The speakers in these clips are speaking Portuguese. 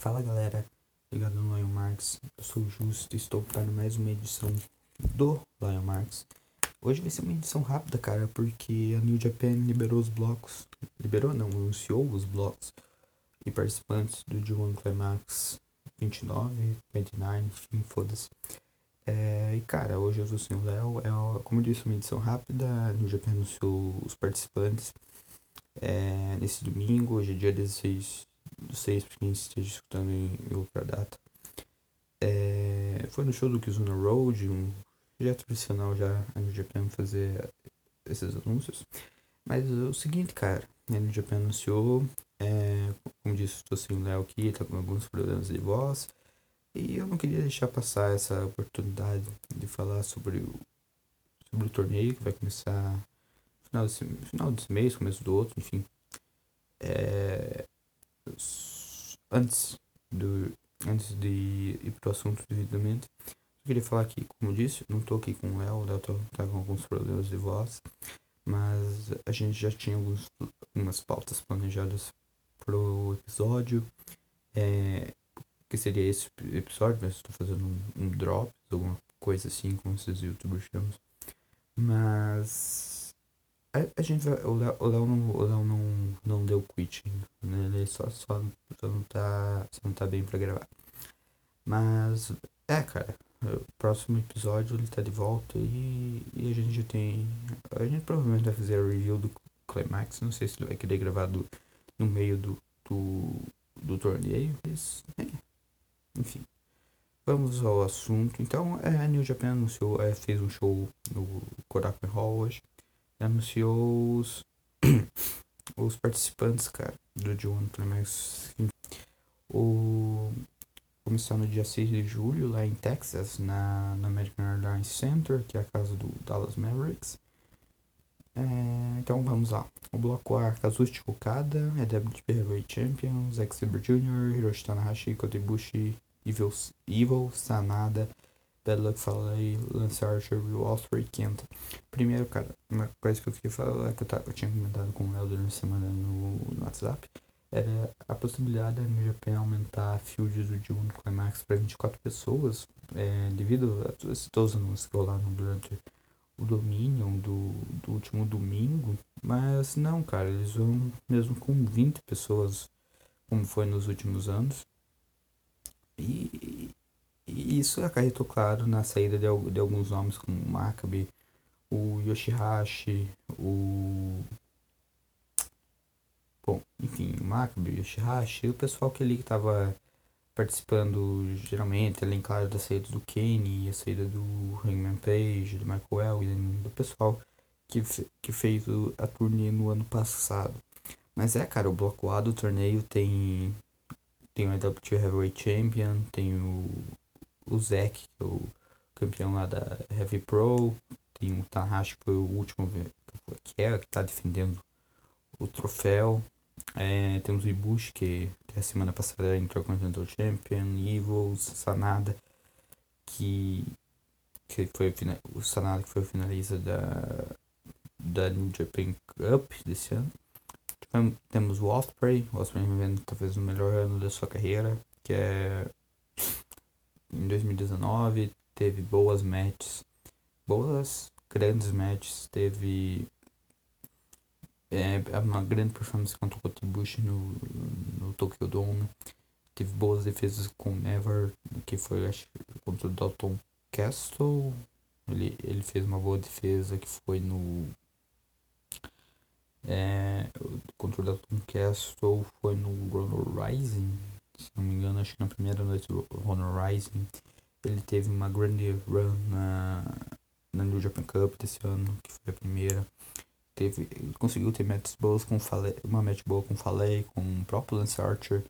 Fala galera, ligado no Lion Marks, eu sou o Justo e estou para mais uma edição do Lion Marks. Hoje vai ser uma edição rápida, cara, porque a New Japan liberou os blocos, liberou não, anunciou os blocos e participantes do G1 Climax 29, 29, enfim, foda-se. É, e cara, hoje eu sou o Léo, é, como eu disse, uma edição rápida, a New Japan anunciou os participantes é, nesse domingo, hoje é dia 16 6, para quem esteja escutando em, outra data. É, foi no show do Kizuna Road, um projeto tradicional já a New Japan fazer esses anúncios. Mas é o seguinte, cara, a New Japan anunciou, é, como disse, estou sem o Léo aqui, tá com alguns problemas de voz. E eu não queria deixar passar essa oportunidade de falar sobre o, sobre o torneio que vai começar no final desse, final desse mês, começo do outro, enfim. É, antes, do, antes de ir pro assunto devidamente, eu queria falar aqui, como eu disse, não tô aqui com o Léo, o Léo tá, tá, com alguns problemas de voz, mas a gente já tinha alguns, algumas pautas planejadas pro episódio, é, que seria esse episódio, mas estou fazendo um, um drop, alguma coisa assim, como esses youtubers chamam. Mas a, a gente vai. O Léo, o Léo, não, o Léo não, não deu quit ainda. Né? Ele só, só, só, não tá, só não tá bem pra gravar. Mas, é, cara. Próximo episódio ele tá de volta e, e a gente já tem. A gente provavelmente vai fazer a review do Climax. Não sei se ele vai querer gravar do, no meio do, do, do torneio, mas. É. Enfim. Vamos ao assunto. Então, é, a New Japan anunciou, é, fez um show no Korakuen Hall hoje anunciou os, os participantes, cara, do John Climax. O começou no dia 6 de julho, lá em Texas, na, na American Airlines Center, que é a casa do Dallas Mavericks. É, então vamos lá. O bloco A, Kazuchi Okada, EWP Heavyweight Champions, Zack Sabre Jr., Hiroshi Tanahashi, Kota Ibushi, Evil, Evil Sanada, Bad Luck Fale, Lance Archer, Will Ospreay, Kenta. Primeiro, cara, uma coisa que eu queria falar, é que eu, tava, eu tinha comentado com o Léo durante a semana no, no WhatsApp, era a possibilidade da Japan aumentar a field do D1 no Climax para 24 pessoas, é, devido a todos os anúncios que rolaram durante o Dominion do, do último domingo, mas não, cara, eles vão mesmo com 20 pessoas, como foi nos últimos anos. E, isso acarretou, claro, na saída de, de alguns nomes como o Maccabi, o Yoshihashi, o. Bom, enfim, o Maccabi, o Yoshihashi, o pessoal que ali que estava participando geralmente, além, claro, da saída do Kenny, a saída do Hangman Page, do Michael Elgin, do pessoal que, que fez a turnê no ano passado. Mas é, cara, o bloco A do torneio tem tem o IWT Heavyweight Champion, tem o o Zack, que é o campeão lá da Heavy Pro, tem o Tanahashi, que foi o último que é, que tá defendendo o troféu. É, temos o Ibushi, que a semana passada entrou Intercontinental Champion, Evil, Sanada, que, que foi o Sanada que foi o finalista da, da New Japan Cup desse ano. Temos o Osprey, o Osprey vivendo talvez o melhor ano da sua carreira, que é em 2019 teve boas matches, boas grandes matches, teve é, uma grande performance contra o Kotibushi no, no Tokyo Dome, teve boas defesas com Never, que foi acho, contra o Dalton Castle, ele, ele fez uma boa defesa que foi no é, contra o Dalton Castle foi no Ronald Rising se não acho que na primeira noite do Honor Rising, ele teve uma grande run na, na New Japan Cup desse ano, que foi a primeira. Teve, conseguiu ter matches boas com Fale, uma match boa com Falei, com o próprio Lance Archer,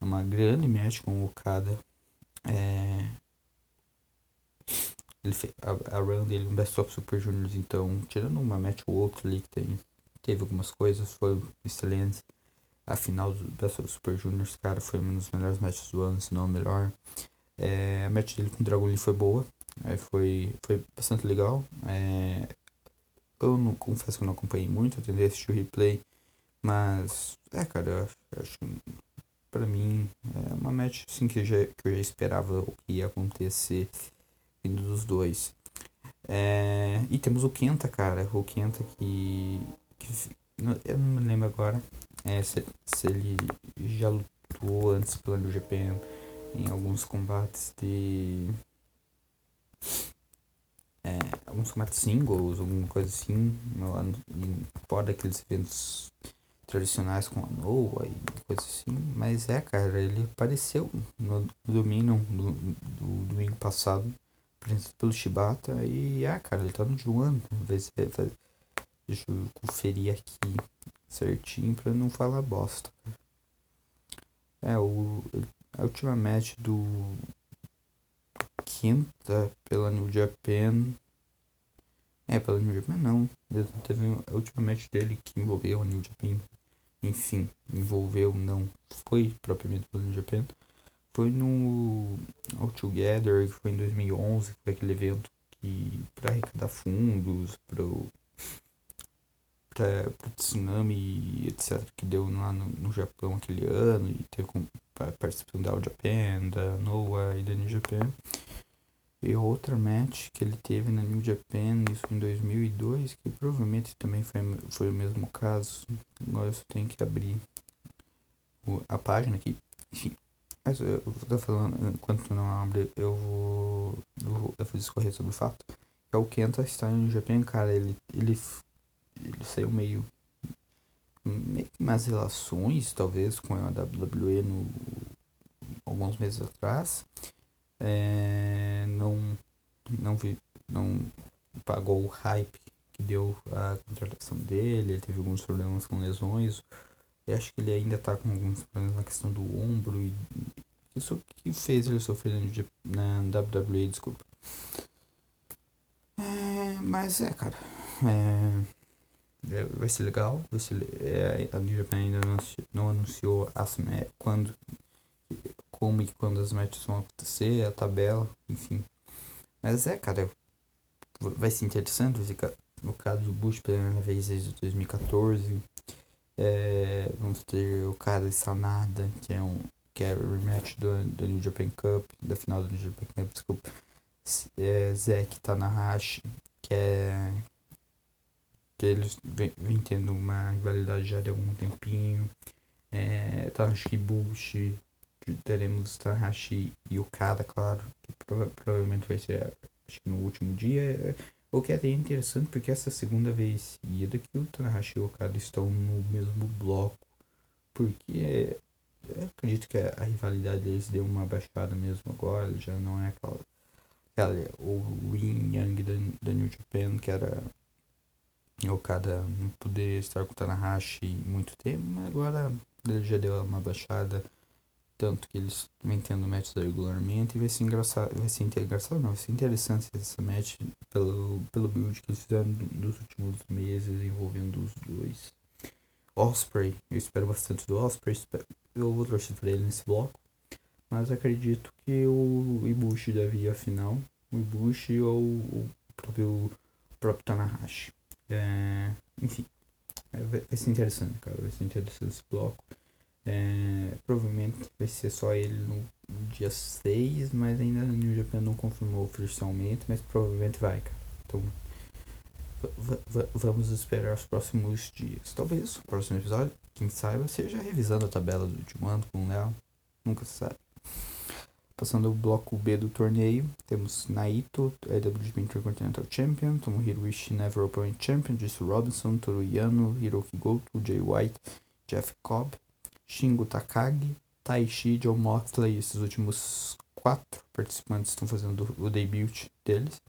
uma grande match com o Okada. É, ele fez a, a run dele no Best of Super Juniors, então, tirando uma match ou outra ali que tem, teve algumas coisas, foi excelente. A final of Super Juniors, cara, foi uma das melhores matches do ano, se não a melhor. É, a match dele com o Dragon Lee foi boa, é, foi, foi bastante legal. É, eu não confesso que não acompanhei muito, eu tentei assistir o replay, mas é, cara, eu acho, acho pra mim é uma, match assim, que, eu já, que eu já esperava o que ia acontecer vindo dos dois. É, e temos o Kenta, cara. O Kenta que. que eu não me lembro agora é, se, se ele já lutou antes pela Japan em alguns combates de. É, alguns combates singles, alguma coisa assim, fora daqueles eventos tradicionais com a Noah e coisa assim, mas é, cara, ele apareceu no, domingo do, do, domingo passado, pelo Shibata, e é, cara, ele tá no ser, vai, deixa eu conferir aqui certinho pra não falar bosta. É, o, a última match do quinta pela New Japan. É, pela New Japan não. Teve a última match dele que envolveu a New Japan enfim, envolveu, não foi propriamente pelo New Japan, foi no All Together, que foi em 2011, que foi aquele evento que para arrecadar fundos pro, pra, pro tsunami, etc, que deu lá no, no Japão aquele ano, e teve com, participação da All Japan, da NOAA e da New Japan. E outra match que ele teve na New Japan, isso em 2002, que provavelmente também foi, foi o mesmo caso. Agora eu só tenho que abrir o, a página aqui. Enfim, mas eu vou falando, enquanto não abre, eu vou, eu vou, eu vou discorrer sobre o fato. É o Kenta está no Japan, cara, ele, ele, ele saiu meio, meio que umas relações, talvez, com a WWE no, alguns meses atrás é, não, não, vi, não pagou o hype que deu a contratação dele, ele teve alguns problemas com lesões. Eu acho que ele ainda está com alguns problemas na questão do ombro e isso que fez ele sofrer na WWE, desculpa. É, mas é, cara. É, vai ser legal. Vai ser, é, a Japan ainda não, não anunciou as, quando como e quando as matches vão acontecer, a tabela, enfim. Mas é, cara, vai ser interessante, no caso do Bush pela primeira vez desde 2014. É, vamos ter o cara Sanada, que é um que é rematch do, do New Japan Cup, da final do New Japan Cup, desculpa. É, Zack Tanahashi, que é eles vêm, tendo uma rivalidade já de algum tempinho. É, Tanahashi Bush, teremos Tanahashi e Okada, claro, que prova provavelmente vai ser acho que no último dia. O que é até interessante porque essa segunda vez seguida que o Tanahashi e o Okada estão no mesmo bloco. Porque acredito que a, rivalidade deles deu uma baixada mesmo agora, já não é aquela. aquela o Yin Yang da, da New Japan, que era Okada não poder estar com o Tanahashi muito tempo, mas agora ele já deu uma baixada tanto que eles vêm tendo matches regularmente e vai ser engraçado, vai ser engraçado não, vai ser interessante essa match pelo, pelo build que eles fizeram nos últimos meses envolvendo os dois. Osprey, eu espero bastante do Osprey, eu vou torcer para ele nesse bloco, mas acredito que o Ibushi deve ir final, o Ibushi ou o próprio, o próprio Tanahashi. É, enfim, é, vai ser interessante, cara, vai ser interessante esse bloco. É, provavelmente vai ser só ele no dia 6, mas ainda o New Japan não confirmou oficialmente, mas provavelmente vai, cara. Então vamos esperar os próximos dias. Talvez o próximo episódio, quem saiba, seja revisando a tabela do último ano com o Léo. Nunca se sabe. Passando o bloco B do torneio, temos Naito, IWGP Intercontinental Champion, Tomohiro Ishii Never Open Champion, Jesse Robinson, Toru Yano, Hiroki Goto, Jay White, Jeff Cobb, Shingo Takagi, Taishi, John Moxley, esses últimos quatro participantes estão fazendo o debut deles.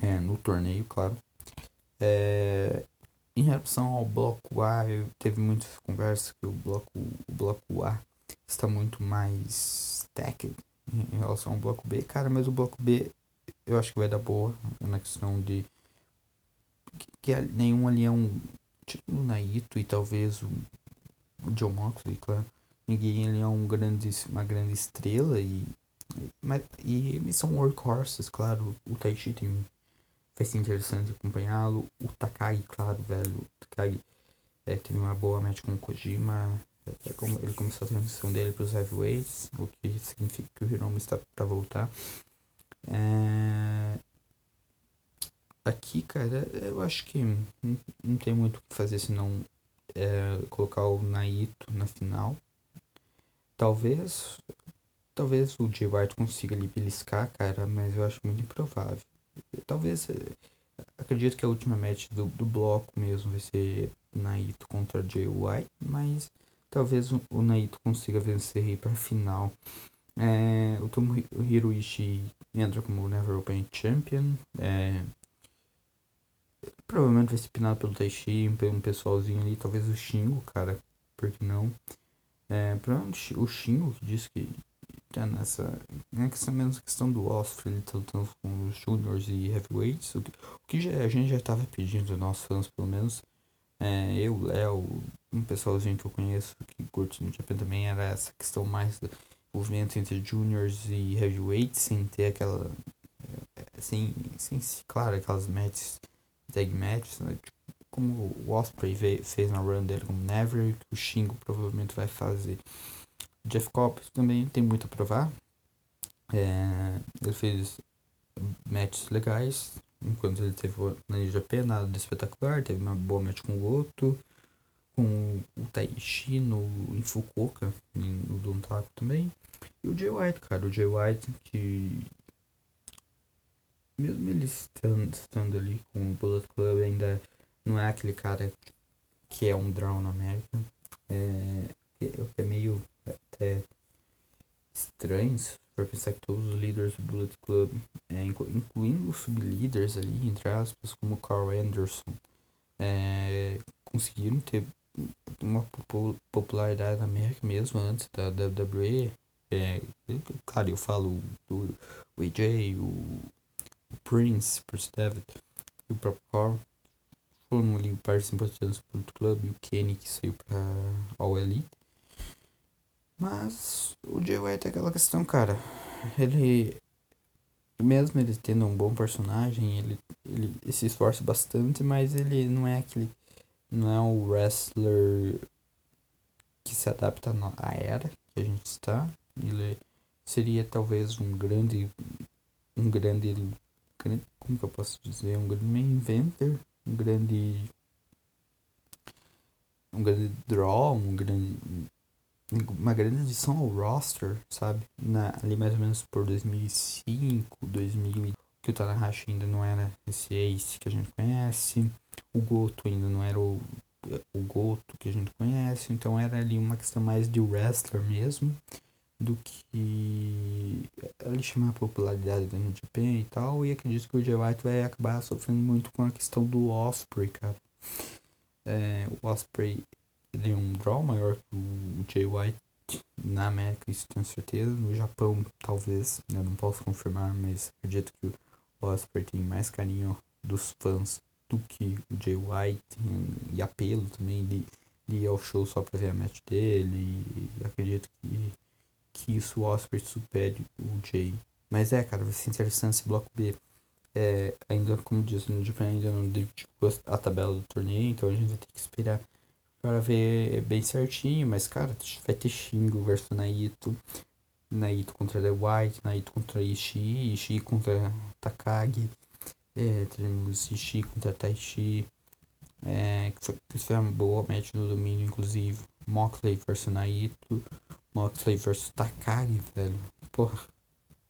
É, no torneio, claro. É, em relação ao bloco A, teve muitas conversas que o bloco, o bloco A está muito mais stacked em relação ao bloco B. Cara, mas o bloco B eu acho que vai dar boa na questão de que, que nenhum ali é um tipo um Naito e talvez um o John Moxley, claro. Ninguém ele é um grande, uma grande estrela e, mas, e eles são workhorses, claro. O Taishi tem, vai ser interessante acompanhá-lo. O Takagi, claro, velho. O Takagi é, teve uma boa match com o Kojima. É ele começou a transição dele para os heavyweights, o que significa que o Hiromu está para voltar. É... Aqui, cara, eu acho que não, não tem muito o que fazer senão é, colocar o Naito na final. Talvez. Talvez o Jay White consiga ali beliscar, cara, mas eu acho muito improvável. Talvez. É, acredito que a última match do, do bloco mesmo vai ser Naito contra Jay White, mas talvez o, Naito consiga vencer e ir pra final. É, o Tomohiro Ishii entra como Never Open Champion. É, provavelmente vai ser pinado pelo Taishi, pelo um pessoalzinho ali, talvez o Shingo, cara, por que não? É, provavelmente o Shingo que disse que tá nessa. Né, questão menos questão do Osprey, ele tá lutando com os Juniors e Heavyweights, o que, o que já, a gente já tava pedindo, nós fãs pelo menos. É, eu, Léo, um pessoalzinho que eu conheço que curte no Japan também, era essa questão mais do movimento entre Juniors e Heavyweights, sem ter aquela. Sem, sem claro, aquelas matches tag matches, né? Tipo, como o Osprey fez na run dele como Never, que o Shingo provavelmente vai fazer. Jeff Cobb também tem muito a provar. É, ele fez matches legais, enquanto ele teve na Japan, nada de espetacular, teve uma boa match com o Goto, com o Taishi no, em Fukuoka, no Dontaku também. E o Jay White, cara, o Jay White que mesmo ele estando, estando ali com o Bullet Club, ainda não é aquele cara que é um draw na América. É, é meio até estranho por pensar que todos os líderes do Bullet Club, é, incluindo os sublíderes ali, entre aspas, como Carl Anderson, é, conseguiram ter uma popularidade na América mesmo antes da WWE. É, claro, eu falo do, do AJ, o o Prince, Prince David e o próprio Carl foram ali partes importantes do clube e o Kenny que saiu pra All Elite. Mas o Jay White é aquela questão, cara. Ele, mesmo ele tendo um bom personagem, ele, ele, ele se esforça bastante, mas ele não é aquele. Não é um wrestler que se adapta à era que a gente está. Ele seria talvez um grande. Um grande como que eu posso dizer, um grande inventor, um grande um grande draw, um grande uma grande adição ao roster, sabe? Na, ali mais ou menos por 2005, 2000, que o Tanahashi ainda não era esse ace que a gente conhece, o Goto ainda não era o, o Goto que a gente conhece, então era ali uma questão mais de wrestler mesmo do que ele chamar a popularidade da New Japan e tal, e acredito que o Jay White vai acabar sofrendo muito com a questão do Osprey, cara. É, o Osprey ele é um draw maior que o Jay White na América, isso tenho certeza. No Japão, talvez, eu não posso confirmar, mas acredito que o Osprey tem mais carinho dos fãs do que o Jay White e apelo também de, ir ao show só pra ver a match dele. E acredito que que isso o Osprey supere o Jay. Mas é, cara, vai ser interessante esse bloco B. É, ainda, como disse, no Japan ainda não dedicou a tabela do torneio, então a gente vai ter que esperar para ver bem certinho. Mas, cara, vai ter Shingo versus Naito. Naito contra The White, Naito contra Ishii, Ishii contra Takagi. É, teremos Ishii contra Taishi. É, que foi, que foi uma boa match no domínio, inclusive. Moxley versus Naito. Moxley versus Takagi, velho. Porra.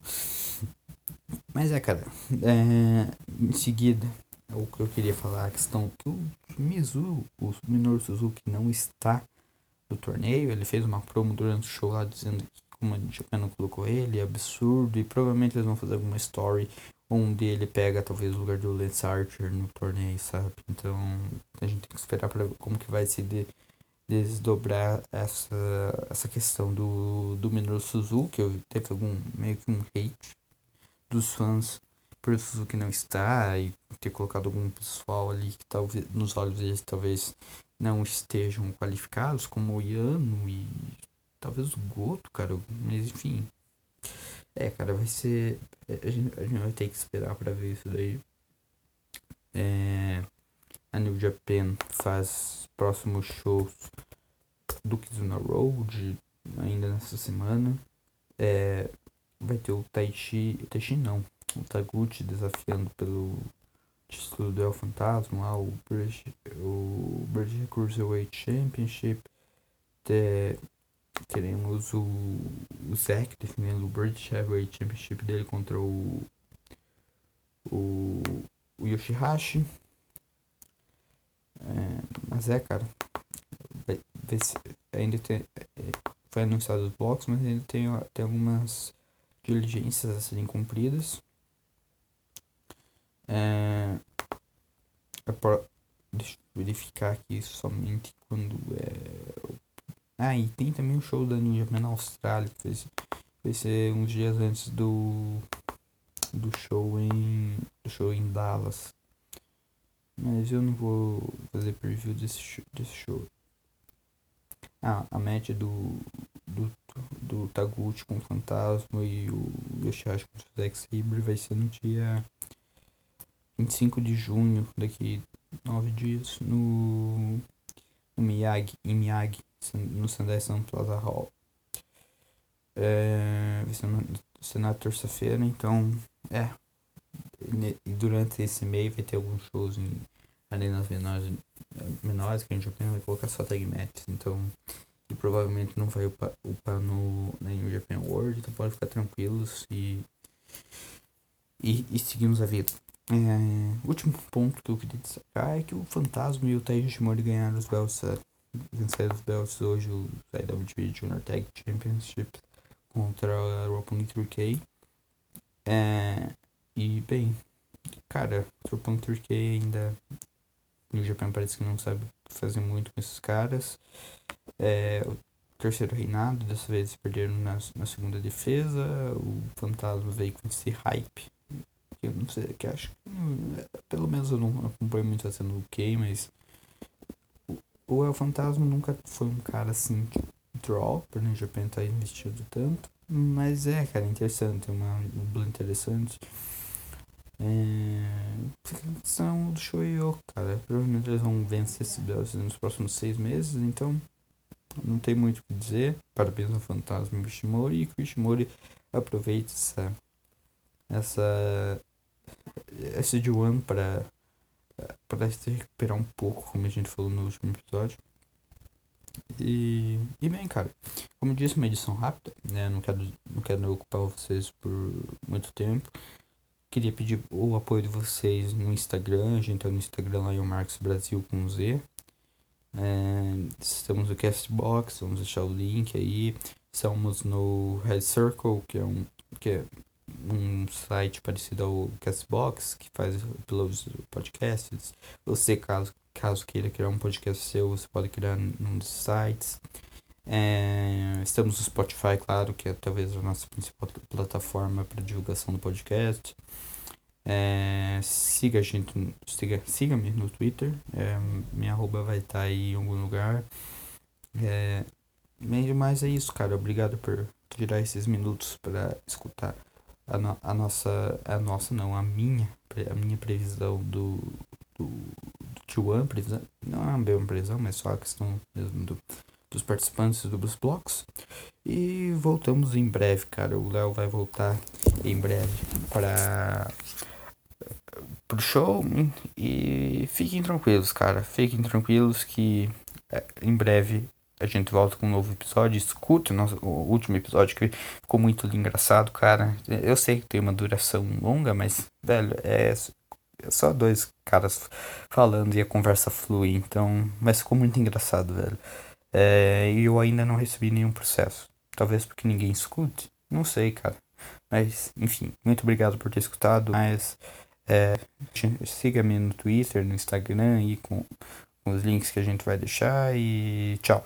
Mas é, cara. É, em seguida, o que eu queria falar, a questão que o Mizu, o Minoru Suzuki, não está no torneio. Ele fez uma promo durante o show lá dizendo que como a não colocou ele, é absurdo. E provavelmente eles vão fazer alguma story onde ele pega talvez o lugar do Lance Archer no torneio, sabe? Então a gente tem que esperar para como que vai se de, desdobrar essa, essa questão do, do Minoru Suzuki, teve algum meio que um hate dos fãs por o Suzuki não estar e ter colocado algum pessoal ali que talvez nos olhos deles talvez não estejam qualificados, como o Yano e talvez o Goto, cara, mas enfim. É, cara, vai ser. A gente, a gente vai ter que esperar pra ver isso daí. É, a New Japan faz próximos shows Duques na Road ainda nessa semana. É, vai ter o Taichi. Taichi não. O Taguchi desafiando pelo título do El Fantasma lá, o British, o British Cruiserweight Championship. Te, teremos o, o Zack defendendo o British Heavyweight Championship dele contra o, o, o Yoshihashi. É, mas é, cara. Ainda tem. Foi anunciado os blocos, mas ainda tem, tem algumas diligências a serem cumpridas. É, é pra, deixa eu verificar aqui somente quando é. Ah, e tem também o show da New Japan na Austrália, que ser, vai ser uns dias antes do. do show em. do show em Dallas. Mas eu não vou fazer preview desse show. Desse show. Ah, a match do, do, do Taguchi com o Fantasma e o Yoshihashi com o Zack Sabre vai ser no dia 25 de junho, daqui nove dias, no, no Miyagi, em Miyagi, no Sendai Sun Plaza Hall. É, vai ser, na terça-feira, então, é. E durante esse mês vai ter alguns shows em arenas menores, menores que a gente vai colocar só tag matches, então e provavelmente não vai upar, upar no, na New Japan World, então pode ficar tranquilos e, e, e seguimos a vida. É, último ponto que eu queria destacar é que o Fantasma e o Taiji Shimori ganharam os belts, é, venceram os belts hoje, o IWGP Junior Tag Championship contra a Roppongi 3K. É, e bem, cara, o Roppongi 3K ainda no Japão parece que não sabe fazer muito com esses caras. É, o terceiro reinado, dessa vez perderam na, na segunda defesa. O Fantasma veio com esse hype eu não sei, que acho que pelo menos eu não acompanho muito a cena do Kay, mas o El Fantasma nunca foi um cara assim de draw, por New Japan tá investido tanto. Mas é, cara, interessante, é uma dupla interessante. É. São do Shoyo, cara. Provavelmente eles vão vencer esse belt nos próximos seis meses, então não tem muito o que dizer. Parabéns ao Fantasma Ishimori e que o Ishimori aproveite essa, essa essa de para para se recuperar um pouco, como a gente falou no último episódio. E, e bem, cara, como disse, uma edição rápida, né? Não quero, não quero ocupar vocês por muito tempo. Queria pedir o apoio de vocês no Instagram, a gente tá no Instagram lá, o Marcos Brasil com Z. É, estamos no Castbox, vamos deixar o link aí. Estamos no Red Circle, que é um que é um site parecido ao Castbox, que faz uploads podcasts. Você, caso, caso queira criar um podcast seu, você pode criar num dos sites. É, estamos no Spotify, claro, que é talvez a nossa principal plataforma para divulgação do podcast. É, siga a gente, siga, siga-me no Twitter, é, minha arroba vai estar tá aí em algum lugar. É, mas é isso, cara. Obrigado por tirar esses minutos para escutar a, no, a nossa. A nossa não, a minha. A minha previsão do. do, do T1, previsão, não é uma previsão, mas só a questão mesmo do, dos participantes dos blocos. E voltamos em breve, cara. O Léo vai voltar em breve para pro show e fiquem tranquilos, cara. Fiquem tranquilos que é, em breve a gente volta com um novo episódio. Escute o, nosso, o último episódio que ficou muito engraçado, cara. Eu sei que tem uma duração longa, mas, velho, é, é só dois caras falando e a conversa flui. Então, mas ficou muito engraçado, velho. É, e eu ainda não recebi nenhum processo. Talvez porque ninguém escute. Não sei, cara. Mas, enfim, muito obrigado por ter escutado. Mas é, siga-me no Twitter, no Instagram e com os links que a gente vai deixar. E tchau.